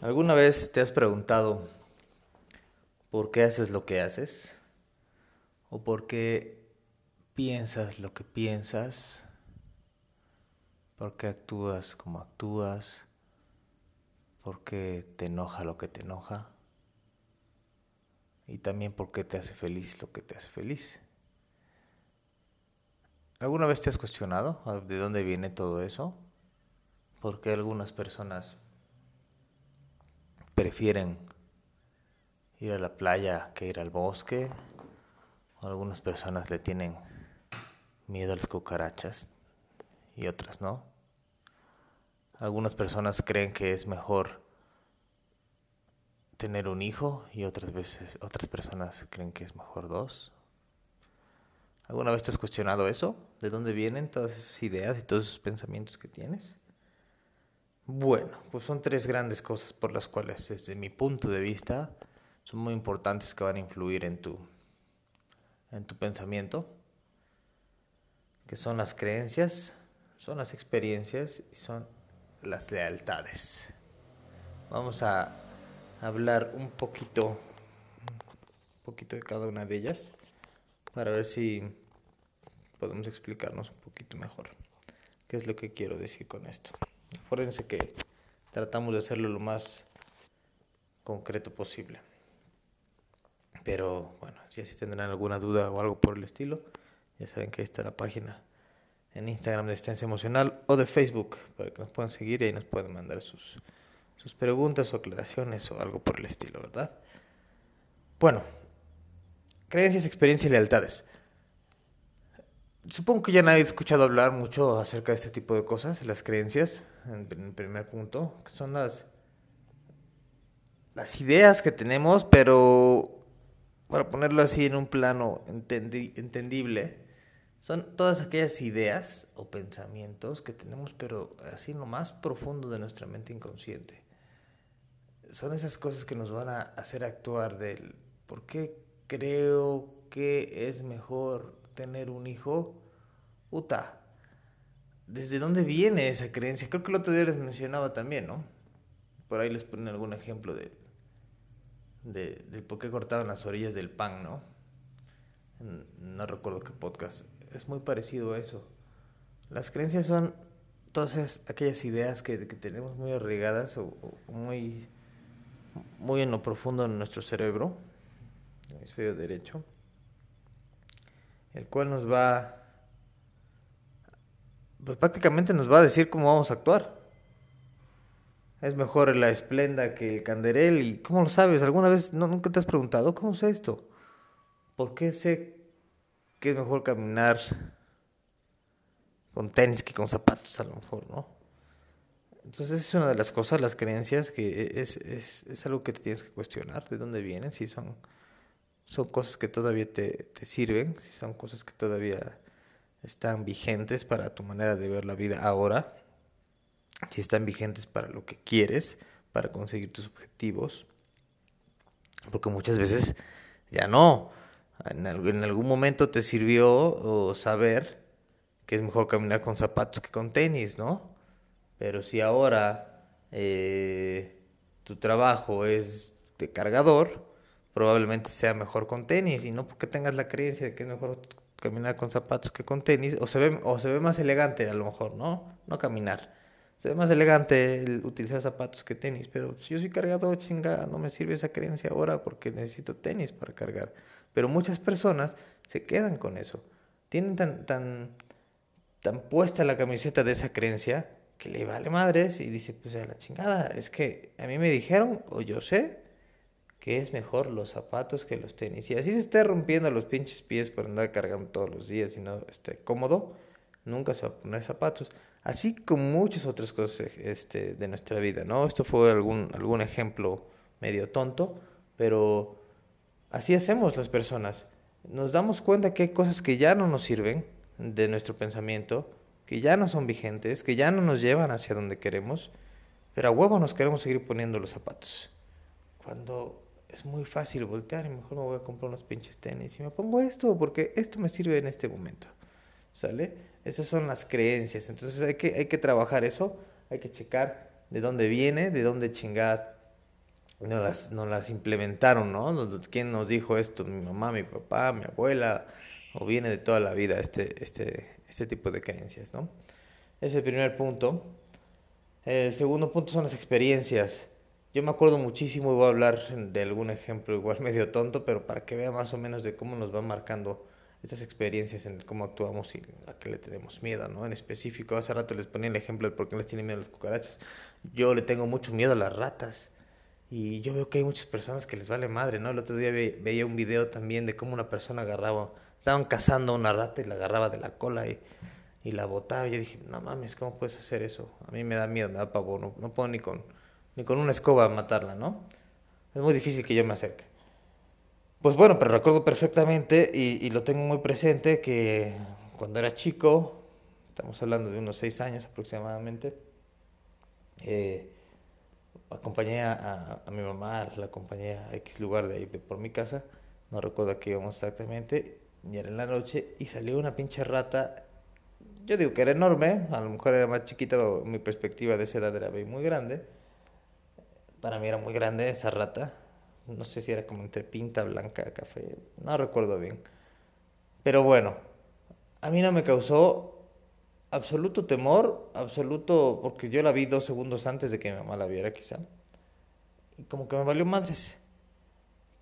¿Alguna vez te has preguntado por qué haces lo que haces? ¿O por qué piensas lo que piensas? ¿Por qué actúas como actúas? ¿Por qué te enoja lo que te enoja? Y también por qué te hace feliz lo que te hace feliz. ¿Alguna vez te has cuestionado de dónde viene todo eso? ¿Por qué algunas personas prefieren ir a la playa que ir al bosque. Algunas personas le tienen miedo a las cucarachas y otras no. Algunas personas creen que es mejor tener un hijo y otras veces otras personas creen que es mejor dos. ¿Alguna vez te has cuestionado eso? ¿De dónde vienen todas esas ideas y todos esos pensamientos que tienes? Bueno, pues son tres grandes cosas por las cuales, desde mi punto de vista, son muy importantes que van a influir en tu, en tu pensamiento, que son las creencias, son las experiencias y son las lealtades. Vamos a hablar un poquito, un poquito de cada una de ellas para ver si podemos explicarnos un poquito mejor qué es lo que quiero decir con esto. Acuérdense que tratamos de hacerlo lo más concreto posible. Pero bueno, si tendrán alguna duda o algo por el estilo, ya saben que ahí está la página en Instagram de Estancia Emocional o de Facebook para que nos puedan seguir y ahí nos pueden mandar sus, sus preguntas o aclaraciones o algo por el estilo, ¿verdad? Bueno, creencias, experiencias y lealtades. Supongo que ya nadie ha escuchado hablar mucho acerca de este tipo de cosas, las creencias, en, primer punto, que son las, las ideas que tenemos, pero para ponerlo así en un plano entendible, son todas aquellas ideas o pensamientos que tenemos, pero así lo más profundo de nuestra mente inconsciente. Son esas cosas que nos van a hacer actuar del por qué creo que es mejor tener un hijo, Uta, ¿desde dónde viene esa creencia? Creo que el otro día les mencionaba también, ¿no? Por ahí les ponen algún ejemplo de, de, por qué cortaban las orillas del pan, ¿no? No recuerdo qué podcast. Es muy parecido a eso. Las creencias son todas aquellas ideas que, tenemos muy arraigadas o, muy, muy en lo profundo de nuestro cerebro, hemisferio derecho el cual nos va, pues prácticamente nos va a decir cómo vamos a actuar. Es mejor la esplenda que el canderel y ¿cómo lo sabes? ¿Alguna vez no, nunca te has preguntado cómo sé esto? ¿Por qué sé que es mejor caminar con tenis que con zapatos a lo mejor, no? Entonces es una de las cosas, las creencias, que es, es, es algo que te tienes que cuestionar, de dónde vienen, si son son cosas que todavía te, sirven, si son cosas que todavía están vigentes para tu manera de ver la vida ahora, si están vigentes para lo que quieres, para conseguir tus objetivos, porque muchas veces ya no. En, algún momento te sirvió saber que es mejor caminar con zapatos que con tenis, ¿no? Pero si ahora eh, tu trabajo es de cargador, probablemente sea mejor con tenis y no porque tengas la creencia de que es mejor caminar con zapatos que con tenis o se ve o se ve más elegante a lo mejor, ¿no? No caminar. Se ve más elegante el utilizar zapatos que tenis, pero si yo soy cargado, chinga, no me sirve esa creencia ahora porque necesito tenis para cargar. Pero muchas personas se quedan con eso. Tienen tan tan tan puesta la camiseta de esa creencia que le vale madres y dice, pues a la chingada, es que a mí me dijeron o yo sé que es mejor los zapatos que los tenis. Y así se esté rompiendo los pinches pies por andar cargando todos los días y no esté cómodo, nunca se va a poner zapatos. Así como muchas otras cosas este, de nuestra vida, ¿no? Esto fue algún, algún ejemplo medio tonto, pero así hacemos las personas. Nos damos cuenta que hay cosas que ya no nos sirven de nuestro pensamiento, que ya no son vigentes, que ya no nos llevan hacia donde queremos, pero a huevo nos queremos seguir poniendo los zapatos. Cuando es muy fácil voltear y mejor me voy a comprar unos pinches tenis y me pongo esto porque esto me sirve en este momento. ¿Sale? Esas son las creencias. Entonces hay que, hay que trabajar eso, hay que checar de dónde viene, de dónde chingada no las, no las implementaron, ¿no? ¿Quién nos dijo esto? Mi mamá, mi papá, mi abuela, o viene de toda la vida este, este, este tipo de creencias, ¿no? Es el primer punto. El segundo punto son las experiencias. Yo me acuerdo muchísimo y voy a hablar de algún ejemplo igual medio tonto, pero para que vea más o menos de cómo nos van marcando estas experiencias en cómo actuamos y a qué le tenemos miedo, ¿no? En específico, hace rato les ponía el ejemplo de por qué les tienen miedo a las cucarachas. Yo le tengo mucho miedo a las ratas. Y yo veo que hay muchas personas que les vale madre, ¿no? El otro día veía un video también de cómo una persona agarraba, estaban cazando una rata y la agarraba de la cola y, y la botaba. Y yo dije, no mames, ¿cómo puedes hacer eso? A mí me da miedo, me da pavor, no, no puedo ni con, ni con una escoba matarla, ¿no? Es muy difícil que yo me acerque. Pues bueno, pero recuerdo perfectamente y, y, lo tengo muy presente que cuando era chico, estamos hablando de unos seis años aproximadamente, eh, acompañé a, a, mi mamá, la acompañé a X lugar de ahí de por mi casa, no recuerdo a qué íbamos exactamente, y era en la noche, y salió una pinche rata, yo digo que era enorme, a lo mejor era más chiquita, mi perspectiva de esa edad era muy grande, para mí era muy grande esa rata, no sé si era como entre pinta, blanca, café, no recuerdo bien. Pero bueno, a mí no me causó absoluto temor, absoluto, porque yo la vi dos segundos antes de que mi mamá la viera quizá. Y como que me valió madres.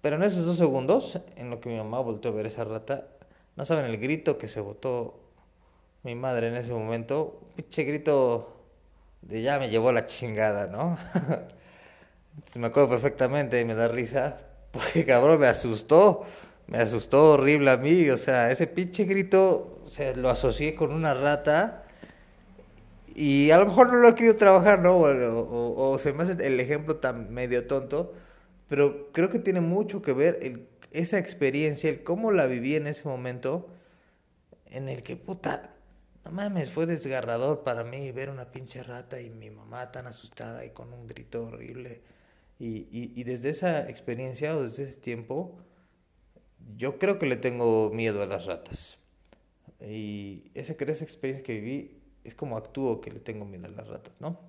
Pero en esos dos segundos, en lo que mi mamá volteó a ver esa rata, no saben el grito que se botó mi madre en ese momento. Pinche grito de ya me llevó la chingada, ¿no? me acuerdo perfectamente y me da risa, porque cabrón me asustó, me asustó horrible a mí, o sea, ese pinche grito, o sea, lo asocié con una rata y a lo mejor no lo he querido trabajar, ¿no? O, o, se me hace el ejemplo tan medio tonto, pero creo que tiene mucho que ver esa experiencia, el cómo la viví en ese momento, en el que, puta, no mames, fue desgarrador para mí ver una pinche rata y mi mamá tan asustada y con un grito horrible. Y, y, desde esa experiencia o desde ese tiempo, yo creo que le tengo miedo a las ratas. Y esa, esa experiencia que viví es como actúo que le tengo miedo a las ratas, ¿no?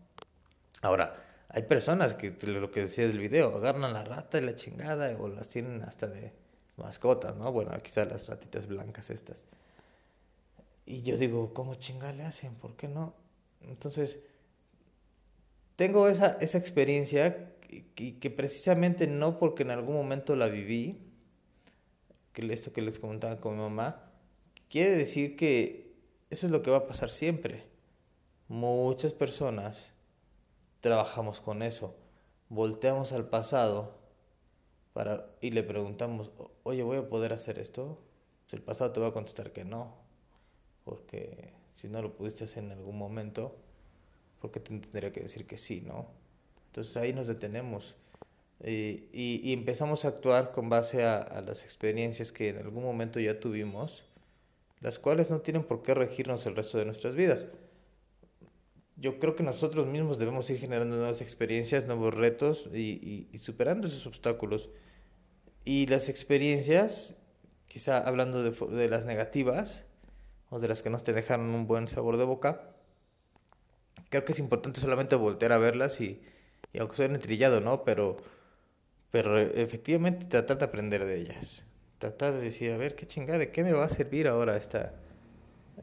Ahora, hay personas que, lo que decía del video, agarran la rata y la chingada o las tienen hasta de mascotas, ¿no? Bueno, quizás las ratitas blancas estas. Y yo digo, ¿cómo chingada le hacen? ¿Por qué no? Entonces, tengo esa, esa experiencia que, que, precisamente no porque en algún momento la viví, que esto que les comentaba con mi mamá, quiere decir que eso es lo que va a pasar siempre. Muchas personas trabajamos con eso, volteamos al pasado para, y le preguntamos, oye, ¿voy a poder hacer esto? El pasado te va a contestar que no, porque si no lo pudiste hacer en algún momento, porque te tendría que decir que sí, ¿no? Entonces ahí nos detenemos y, empezamos a actuar con base a, las experiencias que en algún momento ya tuvimos, las cuales no tienen por qué regirnos el resto de nuestras vidas. Yo creo que nosotros mismos debemos ir generando nuevas experiencias, nuevos retos y, superando esos obstáculos. Y las experiencias, quizá hablando de, las negativas o de las que no te dejaron un buen sabor de boca, creo que es importante solamente voltear a verlas y, y aunque suene trillado, ¿no? Pero, pero efectivamente tratar de aprender de ellas. Tratar de decir, a ver, qué chingada, ¿de qué me va a servir ahora esta,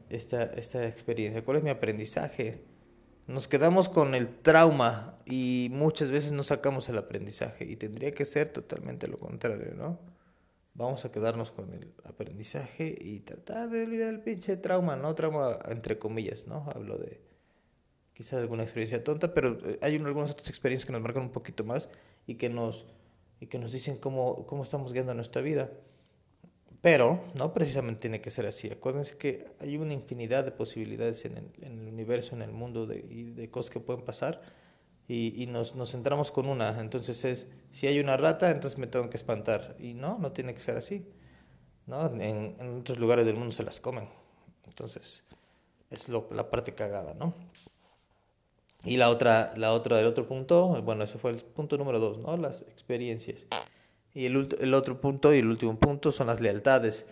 esta, esta experiencia? ¿Cuál es mi aprendizaje? Nos quedamos con el trauma y muchas veces no sacamos el aprendizaje y tendría que ser totalmente lo contrario, ¿no? Vamos a quedarnos con el aprendizaje y tratar de olvidar el pinche trauma, ¿no? Trauma entre comillas, ¿no? Hablo de, quizás alguna experiencia tonta, pero eh, hay algunas otras experiencias que nos marcan un poquito más y que nos, y que nos dicen cómo, cómo estamos guiando nuestra vida. Pero no precisamente tiene que ser así. Acuérdense que hay una infinidad de posibilidades en el, en el universo, en el mundo, de, y de cosas que pueden pasar. Y, y nos, nos, centramos con una. Entonces es, si hay una rata, entonces me tengo que espantar. Y no, no tiene que ser así. ¿no? En, en otros lugares del mundo se las comen. Entonces, es lo, la parte cagada, ¿no? Y la otra, la otra, el otro punto, bueno, ese fue el punto número dos, ¿no? Las experiencias. Y el, el otro punto y el último punto son las lealtades.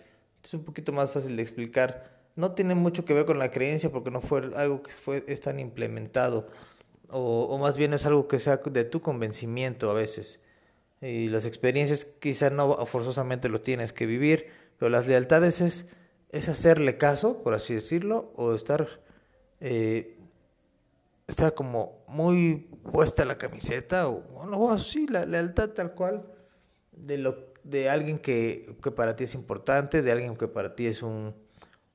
Es un poquito más fácil de explicar. No tiene mucho que ver con la creencia porque no fue algo que fue, es tan implementado. O, o más bien es algo que sea de tu convencimiento a veces. y las experiencias quizá no forzosamente lo tienes que vivir, pero las lealtades es, es hacerle caso, por así decirlo, o estar, eh, estar como muy puesta la camiseta, o bueno, sí, la lealtad tal cual de, lo, de alguien que, que para ti es importante, de alguien que para ti es un,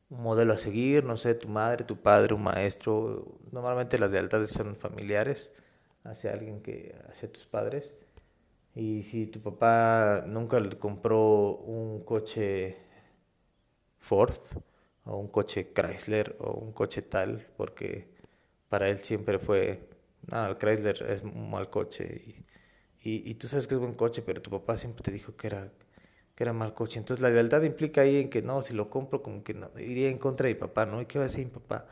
un modelo a seguir, no sé, tu madre, tu padre, un maestro, normalmente las lealtades son familiares hacia alguien que, hacia tus padres. Y si tu papá nunca le compró un coche Ford o un coche Chrysler o un coche tal, porque para él siempre fue, no, el Chrysler es un mal coche y, y, y, tú sabes que es buen coche, pero tu papá siempre te dijo que era, que era mal coche. Entonces la lealtad implica ahí en que no, si lo compro como que no, iría en contra de mi papá, ¿no? ¿Y qué va a decir mi papá?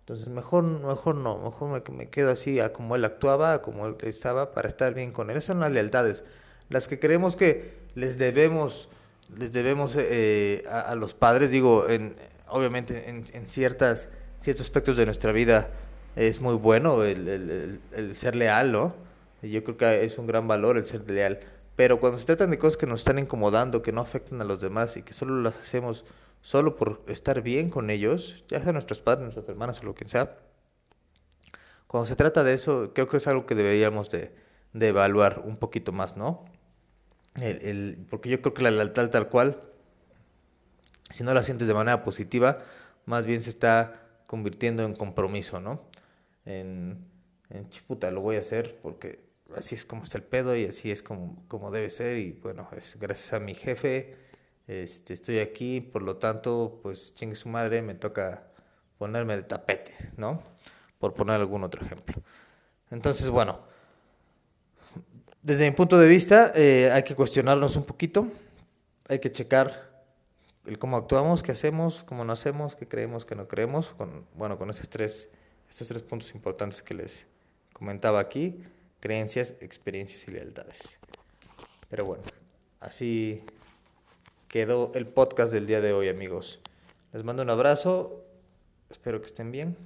Entonces mejor, mejor no, mejor me, me quedo así a como él actuaba, a como él estaba, para estar bien con él. Esas son las lealtades, las que creemos que les debemos, les debemos eh, a, a, los padres, digo, en, obviamente en, en, ciertas, ciertos aspectos de nuestra vida es muy bueno el, el, el, ser leal, ¿no? Yo creo que es un gran valor el ser leal. Pero cuando se tratan de cosas que nos están incomodando, que no afectan a los demás y que solo las hacemos solo por estar bien con ellos, ya sea nuestros padres, nuestras hermanas o lo que sea, cuando se trata de eso, creo que es algo que deberíamos de, de evaluar un poquito más, ¿no? El, el, porque yo creo que la lealtad tal cual, si no la sientes de manera positiva, más bien se está convirtiendo en compromiso, ¿no? En, en chiputa, lo voy a hacer porque así es como está el pedo y así es como, como debe ser y bueno, es gracias a mi jefe este, estoy aquí, por lo tanto, pues chingue su madre, me toca ponerme de tapete, ¿no? Por poner algún otro ejemplo. Entonces, bueno, desde mi punto de vista, eh, hay que cuestionarnos un poquito, hay que checar el cómo actuamos, qué hacemos, cómo no hacemos, qué creemos, qué no creemos, con, bueno, con estos tres, estos tres puntos importantes que les comentaba aquí, creencias, experiencias y lealtades. Pero bueno, así quedó el podcast del día de hoy, amigos. Les mando un abrazo. Espero que estén bien.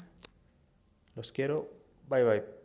Los quiero. Bye bye.